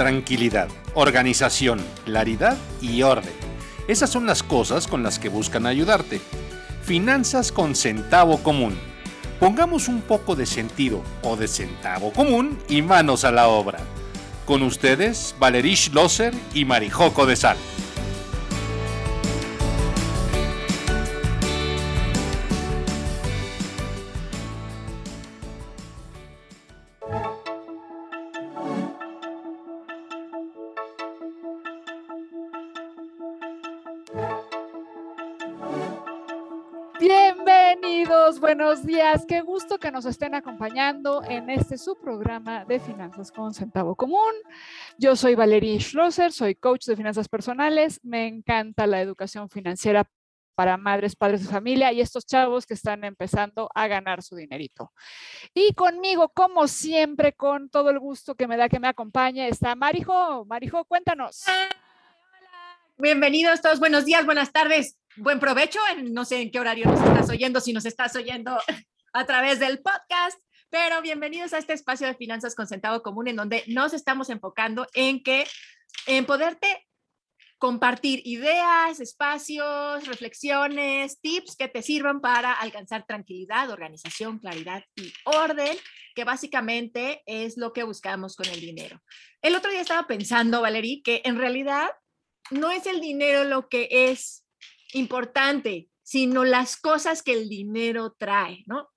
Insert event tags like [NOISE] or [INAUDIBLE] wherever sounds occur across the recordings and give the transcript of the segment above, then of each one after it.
tranquilidad, organización, claridad y orden. Esas son las cosas con las que buscan ayudarte. Finanzas con centavo común. Pongamos un poco de sentido o de centavo común y manos a la obra. Con ustedes, Valerish Loser y Marijoco de Sal. Buenos días. Qué gusto que nos estén acompañando en este subprograma de Finanzas con Centavo Común. Yo soy Valeria Schlosser, soy coach de finanzas personales. Me encanta la educación financiera para madres, padres de familia y estos chavos que están empezando a ganar su dinerito. Y conmigo, como siempre, con todo el gusto que me da que me acompañe, está Marijo. Marijo, cuéntanos. Bienvenidos todos, buenos días, buenas tardes buen provecho. no sé en qué horario nos estás oyendo, si nos estás oyendo [LAUGHS] a través del podcast. Pero bienvenidos a este espacio de finanzas con centavo común en donde nos estamos enfocando en que en poderte compartir ideas, espacios, reflexiones, tips que te sirvan para alcanzar tranquilidad, organización, claridad y orden, que básicamente es lo que buscamos con el dinero. El otro día estaba pensando, Valerie, que en realidad no es el dinero lo que es importante, sino las cosas que el dinero trae, ¿no?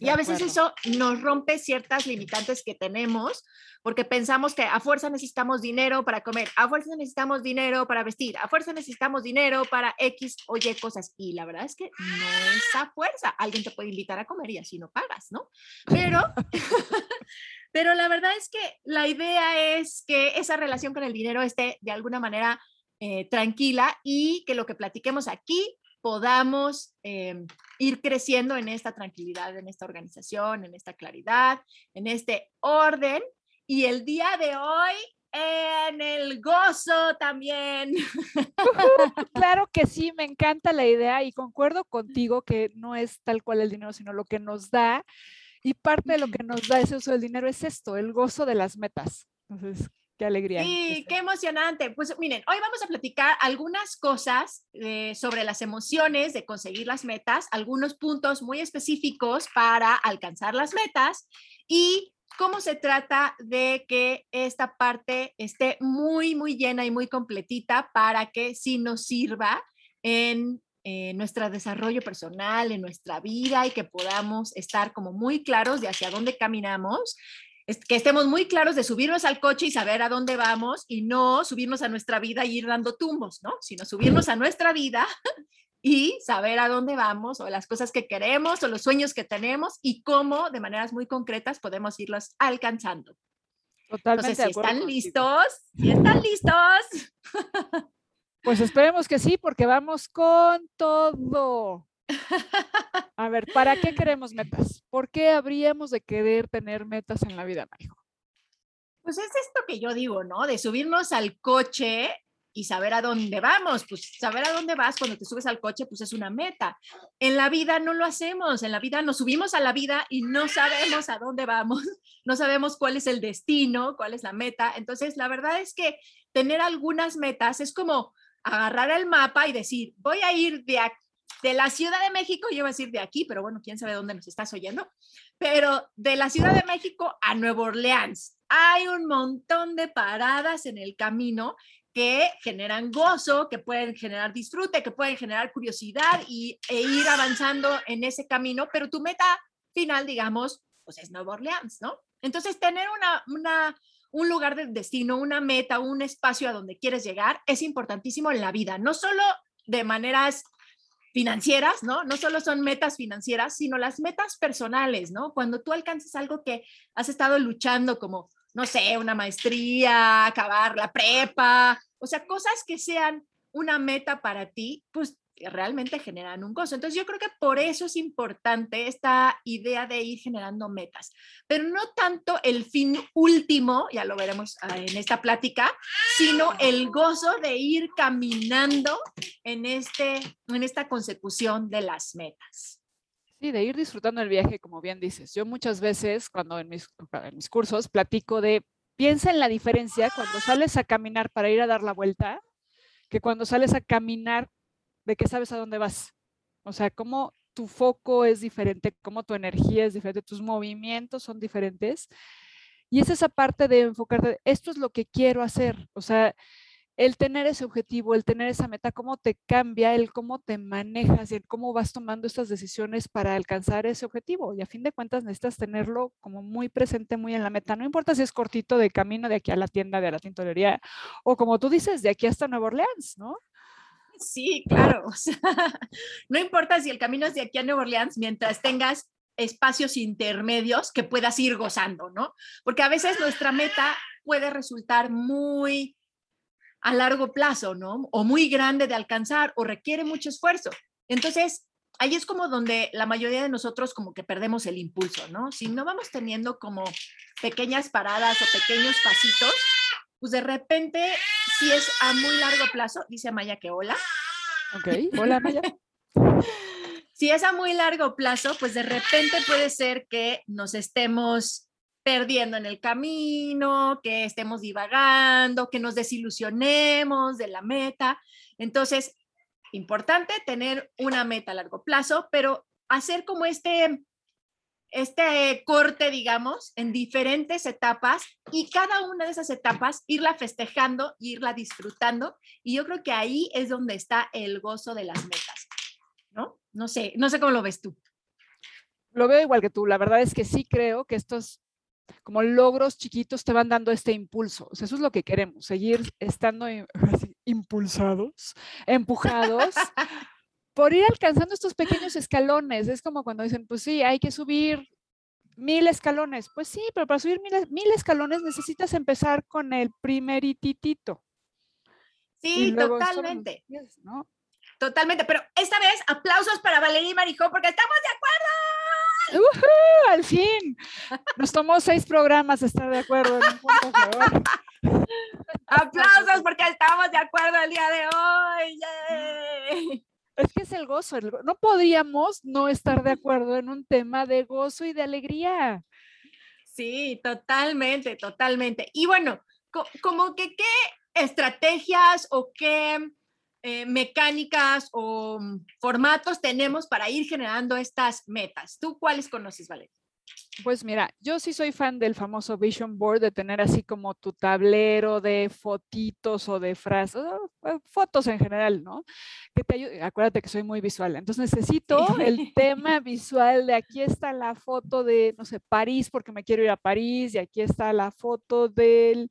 Y a veces eso nos rompe ciertas limitantes que tenemos, porque pensamos que a fuerza necesitamos dinero para comer, a fuerza necesitamos dinero para vestir, a fuerza necesitamos dinero para X o Y cosas. Y la verdad es que no es a fuerza. Alguien te puede invitar a comer y así no pagas, ¿no? Pero, [LAUGHS] [LAUGHS] pero la verdad es que la idea es que esa relación con el dinero esté de alguna manera eh, tranquila y que lo que platiquemos aquí podamos em, ir creciendo en esta tranquilidad, en esta organización, en esta claridad, en este orden. Y el día de hoy, en el gozo también. [LAUGHS] Claro que sí, me encanta la idea y concuerdo contigo que no es tal cual el dinero, sino lo que nos da. Y parte de lo que nos da ese uso del dinero es esto, el gozo de las metas. Entonces, Qué alegría. Sí, qué emocionante. Pues miren, hoy vamos a platicar algunas cosas eh, sobre las emociones de conseguir las metas, algunos puntos muy específicos para alcanzar las metas y cómo se trata de que esta parte esté muy, muy llena y muy completita para que sí nos sirva en nuestro desarrollo personal, en nuestra vida y que podamos estar como muy claros de hacia dónde caminamos que estemos muy claros de subirnos al coche y saber a dónde vamos y no subirnos a nuestra vida y ir dando tumbos, ¿no? Sino subirnos a nuestra vida [LAUGHS] y saber a dónde vamos o las cosas que queremos o los sueños que tenemos y cómo de maneras muy concretas podemos irlos alcanzando. Totalmente. Entonces, si están listos, si están listos. [LAUGHS] Pues esperemos que sí, porque vamos con todo. A ver, ¿para qué queremos metas? ¿Por qué habríamos de querer tener metas en la vida, Marijo? Pues es esto que yo digo, ¿no? De subirnos al coche y saber a dónde vamos. Pues saber a dónde vas cuando te subes al coche, pues es una meta. En la vida no lo hacemos. En la vida nos subimos a la vida y no sabemos a dónde vamos. [LAUGHS] No sabemos cuál es el destino, cuál es la meta. Entonces, la verdad es que tener algunas metas es como agarrar el mapa y decir, voy a ir de aquí de la Ciudad de México, yo iba a decir de aquí, pero bueno, quién sabe dónde nos estás oyendo, pero de la Ciudad de México a Nueva Orleans. Hay un montón de paradas en el camino que generan gozo, que pueden generar disfrute, que pueden generar curiosidad y, e ir avanzando en ese camino, pero tu meta final, digamos, pues es Nueva Orleans, ¿no? Entonces, tener una, una, un lugar de destino, una meta, un espacio a donde quieres llegar es importantísimo en la vida, no solo de maneras financieras, ¿no? No solo son metas financieras, sino las metas personales, ¿no? Cuando tú alcances algo que has estado luchando como, no sé, una maestría, acabar la prepa, o sea, cosas que sean una meta para ti, pues realmente generan un gozo. Entonces yo creo que por eso es importante esta idea de ir generando metas, pero no tanto el fin último, ya lo veremos ah, en esta plática, sino el gozo de ir caminando en, este, en esta consecución de las metas. Sí, de ir disfrutando el viaje, como bien dices. Yo muchas veces, cuando en mis, en mis cursos, platico de piensa en la diferencia cuando sales a caminar para ir a dar la vuelta, que cuando sales a caminar de que sabes a dónde vas. O sea, cómo tu foco es diferente, cómo tu energía es diferente, tus movimientos son diferentes. Y es esa parte de enfocarte, esto es lo que quiero hacer. O sea, el tener ese objetivo, el tener esa meta, cómo te cambia, el cómo te manejas y el cómo vas tomando estas decisiones para alcanzar ese objetivo. Y a fin de cuentas necesitas tenerlo como muy presente, muy en la meta. No importa si es cortito de camino de aquí a la tienda de la tintorería o como tú dices, de aquí hasta Nueva Orleans, ¿no? Sí, claro. [LAUGHS] no importa si el camino es de aquí a Nueva Orleans mientras tengas espacios intermedios que puedas ir gozando, ¿no? Porque a veces nuestra meta puede resultar muy a largo plazo, ¿no? O muy grande de alcanzar o requiere mucho esfuerzo. Entonces, ahí es como donde la mayoría de nosotros como que perdemos el impulso, ¿no? Si no vamos teniendo como pequeñas paradas o pequeños pasitos, pues de repente, si es a muy largo plazo, dice Maya que hola. Ok, [LAUGHS] hola Maya. si es a muy largo plazo, pues de repente puede ser que nos estemos perdiendo en el camino, que estemos divagando, que nos desilusionemos de la meta. Entonces, importante tener una meta a largo plazo, pero hacer como este, este corte, digamos, en diferentes etapas y cada una de esas etapas irla festejando, irla disfrutando. Y yo creo que ahí es donde está el gozo de las metas, ¿no? No sé, no sé cómo lo ves tú. Lo veo igual que tú. La verdad es que sí creo que estos como logros chiquitos te van dando este impulso. O sea, eso es lo que queremos, seguir estando [LAUGHS] impulsados, empujados [LAUGHS] por ir alcanzando estos pequeños escalones. Es como cuando dicen, pues sí, hay que subir mil escalones. Pues sí, pero para subir mil, escalones necesitas empezar con el primerititito. Sí, totalmente. Totalmente, pero esta vez aplausos para Valeria y Marijó porque estamos de acuerdo. Al fin. Nos tomó seis programas estar de acuerdo en un punto [LAUGHS] Aplausos porque estamos de acuerdo el día de hoy. Es que es el gozo. no podríamos no estar de acuerdo en un tema de gozo y de alegría. Sí, totalmente, totalmente. Y bueno, como que qué estrategias o qué eh, mecánicas o mm, formatos tenemos para ir generando estas metas? ¿Tú cuáles conoces, Valeria? Pues mira, yo sí soy fan del famoso Vision Board, de tener así como tu tablero de fotitos o de frases, eh, fotos en general, ¿no? Que te acuérdate que soy muy visual, entonces necesito el tema [LAUGHS] visual de aquí está la foto de, no sé, París, porque me quiero ir a París, y aquí está la foto del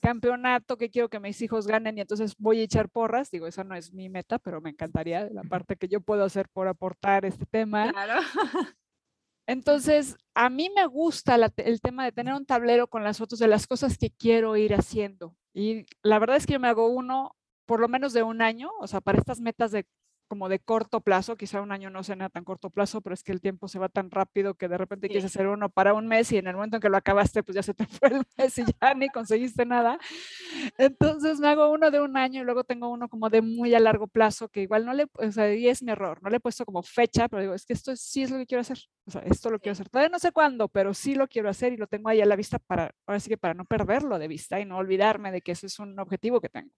campeonato que quiero que mis hijos ganen y entonces voy a echar porras. Digo, esa no es mi meta, pero me encantaría la parte que yo puedo hacer por aportar este tema. Claro. [LAUGHS] Entonces, a mí me gusta el tema de tener un tablero con las fotos de las cosas que quiero ir haciendo. Y la verdad es que yo me hago uno por lo menos de un año, o sea, para estas metas de como de corto plazo, quizá un año no sea tan corto plazo, pero es que el tiempo se va tan rápido que de repente quieres hacer uno para un mes y en el momento en que lo acabaste, pues ya se te [LAUGHS] fue el mes y ya ni conseguiste nada. Entonces me hago uno de un año y luego tengo uno como de muy a largo plazo, que igual no le, o sea, y es mi error, no le he puesto como fecha, pero digo, es que esto sí es lo que quiero hacer, o sea, esto lo quiero hacer. Todavía no sé cuándo, pero sí lo quiero hacer y lo tengo ahí a la vista para, ahora sí que para no perderlo de vista y no olvidarme de que ese es un objetivo que tengo.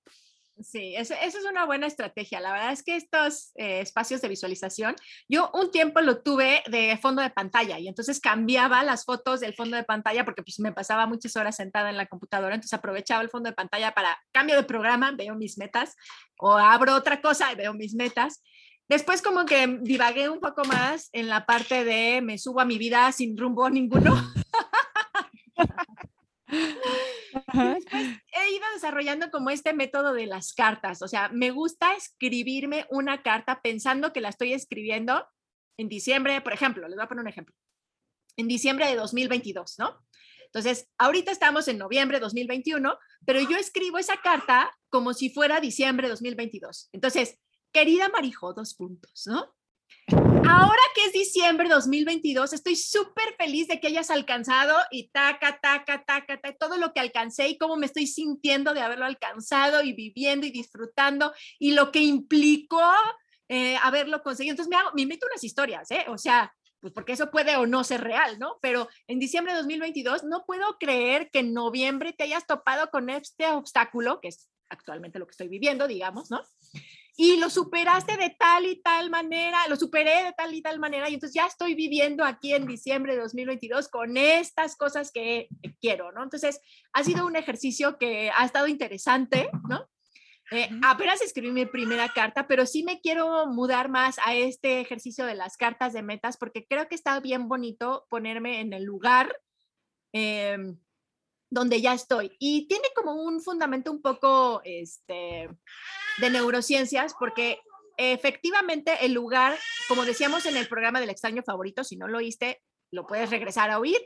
Sí, eso, es una buena estrategia. La verdad es que estos eh, espacios de visualización, yo un tiempo lo tuve de fondo de pantalla y entonces cambiaba las fotos del fondo de pantalla porque pues me pasaba muchas horas sentada en la computadora, entonces aprovechaba el fondo de pantalla para cambio de programa, veo mis metas o abro otra cosa y veo mis metas. Después como que divagué un poco más en la parte de me subo a mi vida sin rumbo [LAUGHS] ninguno. [LAUGHS] ido desarrollando como este método de las cartas. O sea, me gusta escribirme una carta pensando que la estoy escribiendo en diciembre, por ejemplo, les voy a poner un ejemplo. En diciembre de 2022, ¿no? Entonces, ahorita estamos en noviembre de 2021, pero yo escribo esa carta como si fuera diciembre de 2022. Entonces, querida Marijo, dos puntos, ¿no? Ahora que es diciembre de 2022, estoy súper feliz de que hayas alcanzado y taca, taca, taca, taca, todo lo que alcancé y cómo me estoy sintiendo de haberlo alcanzado y viviendo y disfrutando y lo que implicó eh, haberlo conseguido. Entonces me, hago, me invito unas historias, ¿eh? O sea, pues porque eso puede o no ser real, ¿no? Pero en diciembre de 2022 no puedo creer que en noviembre te hayas topado con este obstáculo, que es actualmente lo que estoy viviendo, digamos, ¿no? Y lo superaste de tal y tal manera, lo superé de tal y tal manera, y entonces ya estoy viviendo aquí en diciembre de 2022 con estas cosas que quiero, ¿no? Entonces, ha sido un ejercicio que ha estado interesante, ¿no? Eh, apenas escribí mi primera carta, pero sí me quiero mudar más a este ejercicio de las cartas de metas porque creo que está bien bonito ponerme en el lugar em, donde ya estoy. Y tiene como un fundamento un poco este, de neurociencias porque efectivamente el lugar, como decíamos en el programa del extraño favorito, si no lo oíste, lo puedes regresar a oír.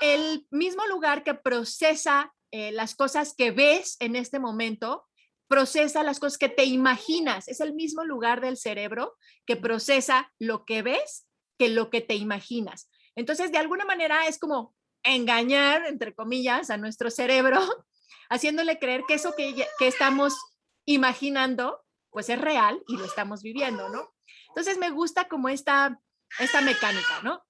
El mismo lugar que procesa eh, las cosas que ves en este momento procesa las cosas que te imaginas. Es el mismo lugar del cerebro que procesa lo que ves que lo que te imaginas. Entonces, de alguna manera es como engañar, entre comillas, a nuestro cerebro, [LAUGHS] haciéndole creer que eso que, que estamos imaginando, pues es real y lo estamos viviendo, ¿no? Entonces, me gusta como esta, esta mecánica, ¿no?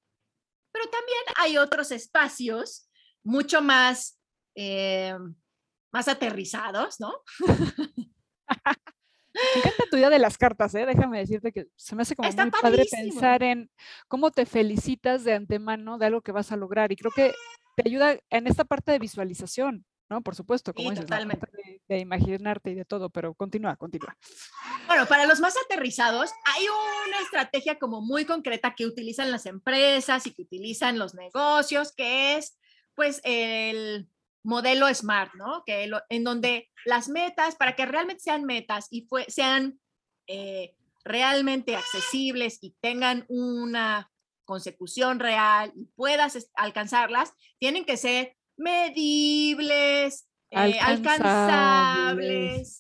Pero también hay otros espacios mucho más... Eh, más aterrizados, ¿no? [LAUGHS] Tu idea de las cartas, ¿eh? Déjame decirte que se me hace como muy padre pensar en cómo te felicitas de antemano de algo que vas a lograr. Y creo que te ayuda en esta parte de visualización, ¿no? Por supuesto, como dices, totalmente. De, de, imaginarte y de todo, pero continúa, continúa. Bueno, para los más aterrizados, hay una estrategia como muy concreta que utilizan las empresas y que utilizan los negocios, que es, pues, el modelo SMART, ¿no? Que en donde las metas, para que realmente sean metas y sean eh, realmente accesibles y tengan una consecución real y puedas alcanzarlas, tienen que ser medibles, eh, alcanzables,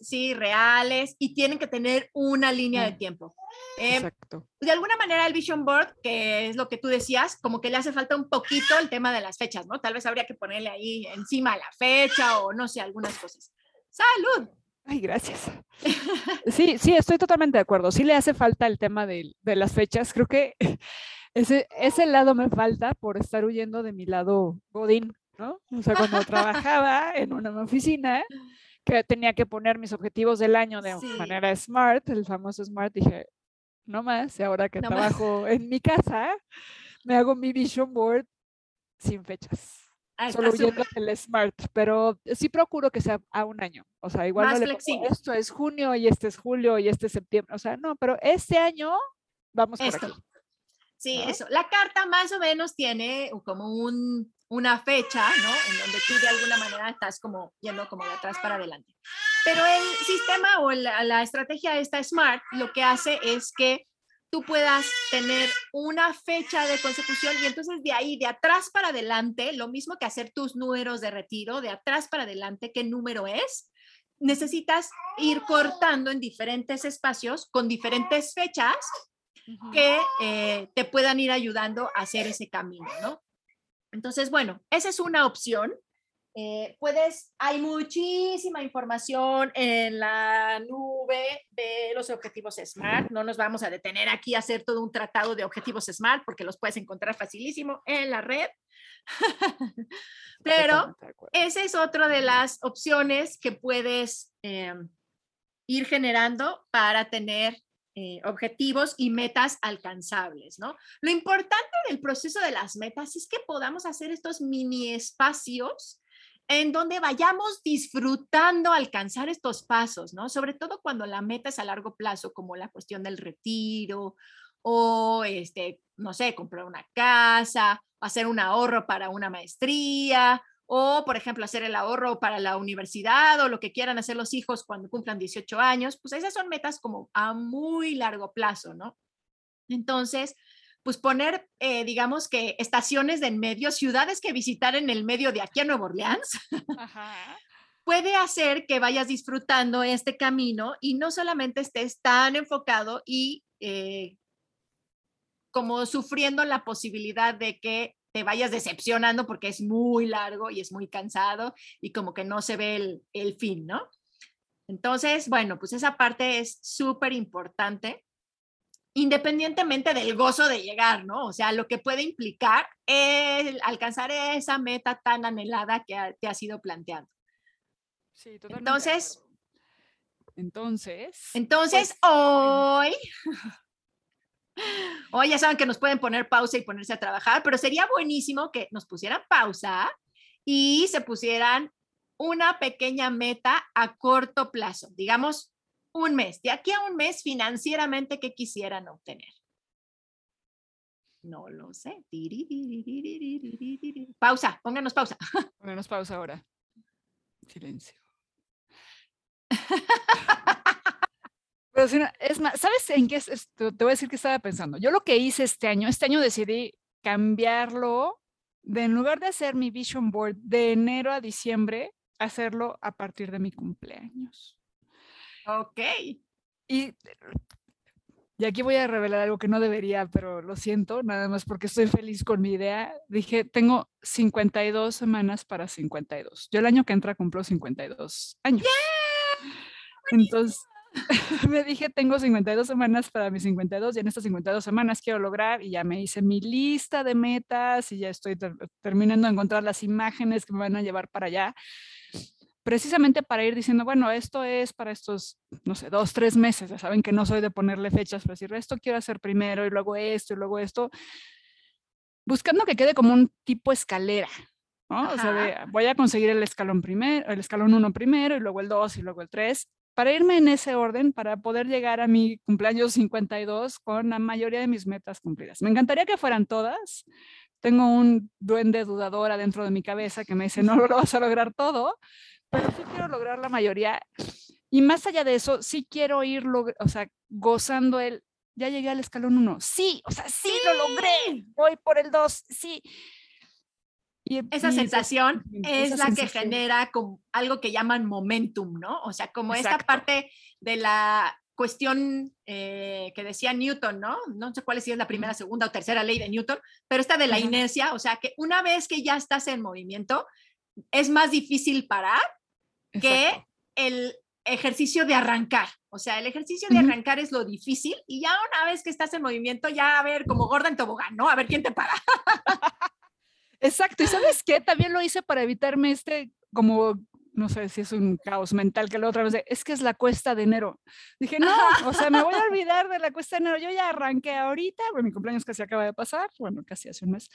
sí, reales y tienen que tener una línea de tiempo. Eh, Exacto. De alguna manera el Vision Board, que es lo que tú decías, como que le hace falta un poquito el tema de las fechas, ¿no? Tal vez habría que ponerle ahí encima la fecha o no sé, algunas cosas. ¡Salud! Ay, gracias. Sí, sí, estoy totalmente de acuerdo. Sí le hace falta el tema de, de las fechas. Creo que [LAUGHS] ese, ese lado me falta por estar huyendo de mi lado Godín, ¿no? O sea, cuando [LAUGHS] trabajaba en una oficina, que tenía que poner mis objetivos del año de manera smart, el famoso smart, dije, no más, y ahora que trabajo en mi casa, me hago mi vision board sin fechas. Ah, solo huyendo el smart, pero sí procuro que sea a un año. O sea, igual no le pongo, esto es junio y este es julio y este es septiembre. O sea, no, pero este año vamos por aquí. Sí, eso. La carta más o menos tiene como un, una fecha, ¿no? En donde tú de alguna manera estás como yendo como de atrás para adelante. Pero el sistema o la, la estrategia esta Smart lo que hace es que tú puedas tener una fecha de consecución y entonces de ahí, de atrás para adelante, lo mismo que hacer tus números de retiro, de atrás para adelante, ¿qué número es? Necesitas ir cortando en diferentes espacios con diferentes fechas que eh, te puedan ir ayudando a hacer ese camino, ¿no? Entonces, bueno, esa es una opción. Eh, puedes, hay muchísima información en la nube de los objetivos SMART. No nos vamos a detener aquí a hacer todo un tratado de objetivos SMART porque los puedes encontrar facilísimo en la red. [LAUGHS] Pero esa es otra de las opciones que puedes em, ir generando para tener eh, objetivos y metas alcanzables, ¿no? Lo importante del proceso de las metas es que podamos hacer estos mini espacios en donde vayamos disfrutando alcanzar estos pasos, ¿no? Sobre todo cuando la meta es a largo plazo, como la cuestión del retiro o, este, no sé, comprar una casa, hacer un ahorro para una maestría o, por ejemplo, hacer el ahorro para la universidad o lo que quieran hacer los hijos cuando cumplan 18 años, pues esas son metas como a muy largo plazo, ¿no? Entonces, pues poner, eh, digamos que estaciones de en medio, ciudades que visitar en el medio de aquí a Nueva Orleans, [LAUGHS] puede hacer que vayas disfrutando este camino y no solamente estés tan enfocado y eh, como sufriendo la posibilidad de que te vayas decepcionando porque es muy largo y es muy cansado y como que no se ve el, el fin, ¿no? Entonces, bueno, pues esa parte es súper importante. independientemente del gozo de llegar, ¿no? O sea, lo que puede implicar el alcanzar esa meta tan anhelada que te ha sido planteando. Sí, totalmente. Entonces, entonces, entonces pues, hoy, hoy ya saben que nos pueden poner pausa y ponerse a trabajar, pero sería buenísimo que nos pusieran pausa y se pusieran una pequeña meta a corto plazo, digamos un mes, de aquí a un mes financieramente, ¿qué quisieran obtener? No lo sé. Pausa, pónganos pausa. Pónganos pausa ahora. Silencio. [LAUGHS] Pero si no, es más, ¿sabes en qué es, Te voy a decir que estaba pensando. Yo lo que hice este año, este año decidí cambiarlo de en lugar de hacer mi vision board de enero a diciembre, hacerlo a partir de mi cumpleaños. Ok. Y, y aquí voy a revelar algo que no debería, pero lo siento, nada más porque estoy feliz con mi idea. Dije, tengo 52 semanas para 52. Yo el año que entra cumplo 52 años. Entonces, [LAUGHS] me dije, tengo 52 semanas para mis 52 y en estas 52 semanas quiero lograr y ya me hice mi lista de metas y ya estoy terminando de encontrar las imágenes que me van a llevar para allá precisamente para ir diciendo, bueno, esto es para estos, no sé, dos, tres meses, ya saben que no soy de ponerle fechas, pero decir, esto quiero hacer primero y luego esto y luego esto, buscando que quede como un tipo escalera, ¿no? O sea, voy a conseguir el escalón primero, el escalón uno primero y luego el dos y luego el tres, para irme en ese orden, para poder llegar a mi cumpleaños 52 con la mayoría de mis metas cumplidas. Me encantaría que fueran todas. Tengo un duende dudador adentro de mi cabeza que me dice, no [LAUGHS] lo vas a lograr todo, pero sí quiero lograr la mayoría. Y más allá de eso, sí quiero ir, o sea, gozando el, ya llegué al escalón 1, sí, o sea, sí, lo logré, voy por el 2, sí. Y, esa sensación es la que genera como algo que llaman momentum, ¿no? O sea, como esta parte de la cuestión eh, que decía Newton, ¿no? No sé cuál es si es la primera, segunda o tercera ley de Newton, pero esta de la inercia, o sea, que una vez que ya estás en movimiento, es más difícil parar que el ejercicio de arrancar. O sea, el ejercicio de arrancar es lo difícil y ya una vez que estás en movimiento, ya a ver, como gorda en tobogán, ¿no? A ver quién te para. Exacto. ¿Y sabes qué? También lo hice para evitarme este, como, no sé si es un caos mental que la otra vez, de, es que es la cuesta de enero. Dije, no, o sea, me voy a olvidar de la cuesta de enero. Yo ya arranqué ahorita, bueno, mi cumpleaños casi acaba de pasar, bueno, casi hace un mes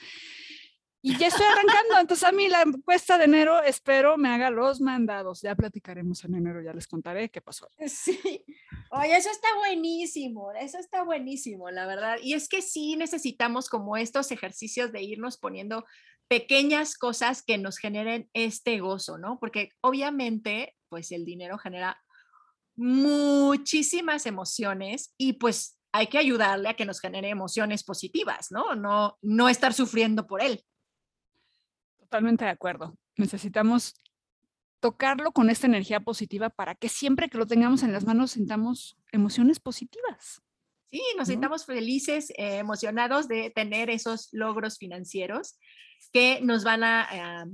y ya estoy arrancando. Entonces a mí la cuesta de enero espero me haga los mandados. Ya platicaremos en enero, ya les contaré qué pasó. [LAUGHS] Sí. Oye, eso está buenísimo, eso está buenísimo, la verdad. Y es que sí necesitamos como estos ejercicios de irnos poniendo pequeñas cosas que nos generen este gozo, ¿no? Porque obviamente, pues el dinero genera muchísimas emociones y pues hay que ayudarle a que nos genere emociones positivas, ¿no? No, no estar sufriendo por él. Totalmente de acuerdo. Necesitamos tocarlo con esta energía positiva para que siempre que lo tengamos en las manos sintamos emociones positivas. Sí, nos sintamos felices, eh, emocionados de tener esos logros financieros que nos van a,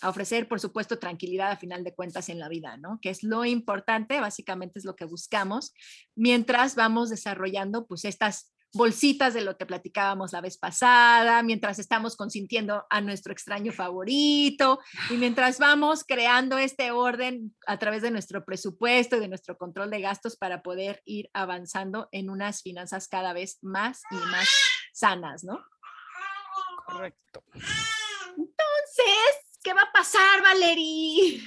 a, ofrecer, por supuesto, tranquilidad a final de cuentas en la vida, ¿no? Que es lo importante, básicamente es lo que buscamos mientras vamos desarrollando pues estas bolsitas de lo que platicábamos la vez pasada, mientras estamos consintiendo a nuestro extraño favorito y mientras vamos creando este orden a través de nuestro presupuesto y de nuestro control de gastos para poder ir avanzando en unas finanzas cada vez más y más sanas, ¿no? Correcto. Entonces, ¿qué va a pasar, Valerie?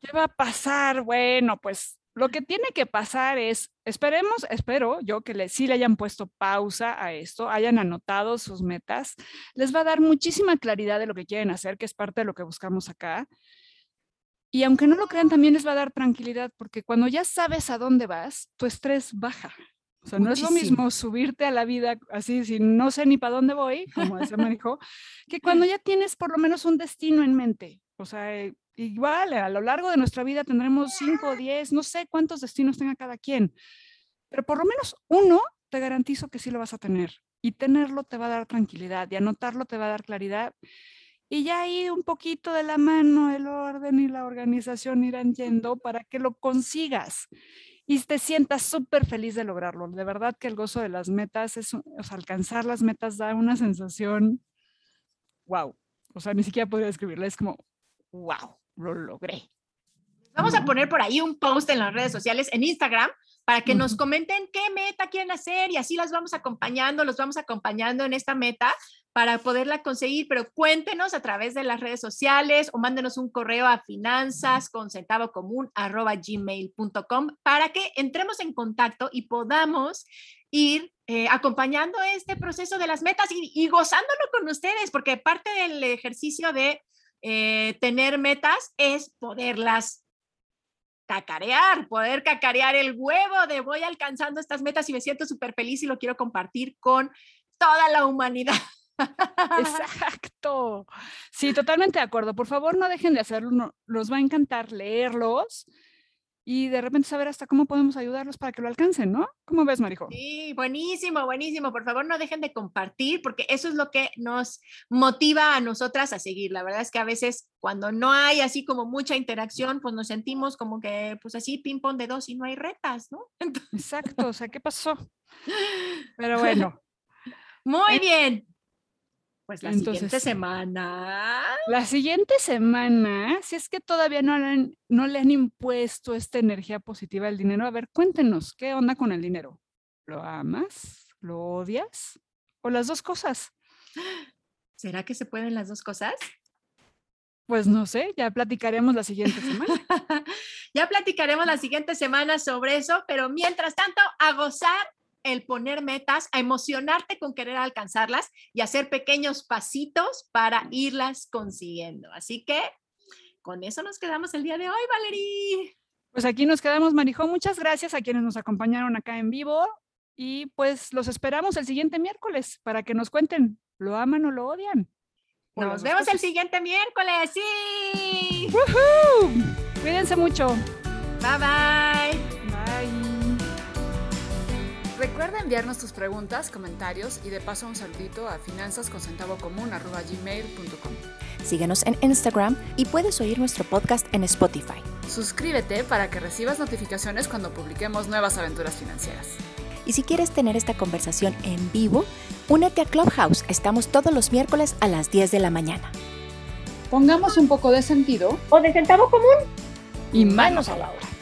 ¿Qué va a pasar? Bueno, pues lo que tiene que pasar es, esperemos, espero yo que le, sí le hayan puesto pausa a esto, hayan anotado sus metas, les va a dar muchísima claridad de lo que quieren hacer, que es parte de lo que buscamos acá. Y aunque no lo crean, también les va a dar tranquilidad, porque cuando ya sabes a dónde vas, tu estrés baja. O sea, no es lo mismo subirte a la vida así, si no sé ni para dónde voy, como decía me dijo, [LAUGHS] que cuando ya tienes por lo menos un destino en mente. O sea, eh, igual a lo largo de nuestra vida tendremos 5, 10, no sé cuántos destinos tenga cada quien, pero por lo menos uno te garantizo que sí lo vas a tener. Y tenerlo te va a dar tranquilidad y anotarlo te va a dar claridad. Y ya ahí un poquito de la mano el orden y la organización irán yendo para que lo consigas. y te sientas súper feliz de lograrlo. De verdad que el gozo de las metas, es, o sea, alcanzar las metas da una sensación, wow. O sea, ni siquiera podría describirla, es como, wow, lo logré. Vamos a poner por ahí un post en las redes sociales, en Instagram, para que nos comenten qué meta quieren hacer y así las vamos acompañando, los vamos acompañando en esta meta para poderla conseguir, pero cuéntenos a través de las redes sociales o mándenos un correo a finanzas con centavo común arroba gmail.com para que entremos en contacto y podamos ir eh, acompañando este proceso de las metas y, gozándolo con ustedes, porque parte del ejercicio de eh, tener metas es poderlas cacarear, poder cacarear el huevo de voy alcanzando estas metas y me siento súper feliz y lo quiero compartir con toda la humanidad. [LAUGHS] Exacto. Sí, totalmente de acuerdo. Por favor, no dejen de hacerlo. No, nos va a encantar leerlos y de repente saber hasta cómo podemos ayudarlos para que lo alcancen, ¿no? ¿Cómo ves, Marijo? Sí, buenísimo, buenísimo. Por favor, no dejen de compartir porque eso es lo que nos motiva a nosotras a seguir. La verdad es que a veces cuando no hay así como mucha interacción, pues nos sentimos como que, pues así, ping pong de dos y no hay retas, ¿no? [LAUGHS] Exacto, o sea, ¿qué pasó? [LAUGHS] Pero bueno. Muy bien. Pues la siguiente semana. La siguiente semana, si es que todavía no le, han, no le han impuesto esta energía positiva al dinero, a ver, cuéntenos, ¿qué onda con el dinero? ¿Lo amas? ¿Lo odias? ¿O las dos cosas? ¿Será que se pueden las dos cosas? Pues no sé, ya platicaremos la siguiente semana. [LAUGHS] ya platicaremos la siguiente semana sobre eso, pero mientras tanto, a gozar el poner metas, a emocionarte con querer alcanzarlas y hacer pequeños pasitos para irlas consiguiendo. Así que con eso nos quedamos el día de hoy, Valerie. Pues aquí nos quedamos, Marijó. Muchas gracias a quienes nos acompañaron acá en vivo y pues los esperamos el siguiente miércoles para que nos cuenten, ¿lo aman o lo odian? Nos vemos el siguiente miércoles, sí. Cuídense mucho. Bye bye. Recuerda enviarnos tus preguntas, comentarios y de paso un saludito a finanzasconcentavocomún.com. Síguenos en Instagram y puedes oír nuestro podcast en Spotify. Suscríbete para que recibas notificaciones cuando publiquemos nuevas aventuras financieras. Y si quieres tener esta conversación en vivo, únete a Clubhouse. Estamos todos los miércoles a las 10 de la mañana. Pongamos un poco de sentido o de centavo común y manos a la obra.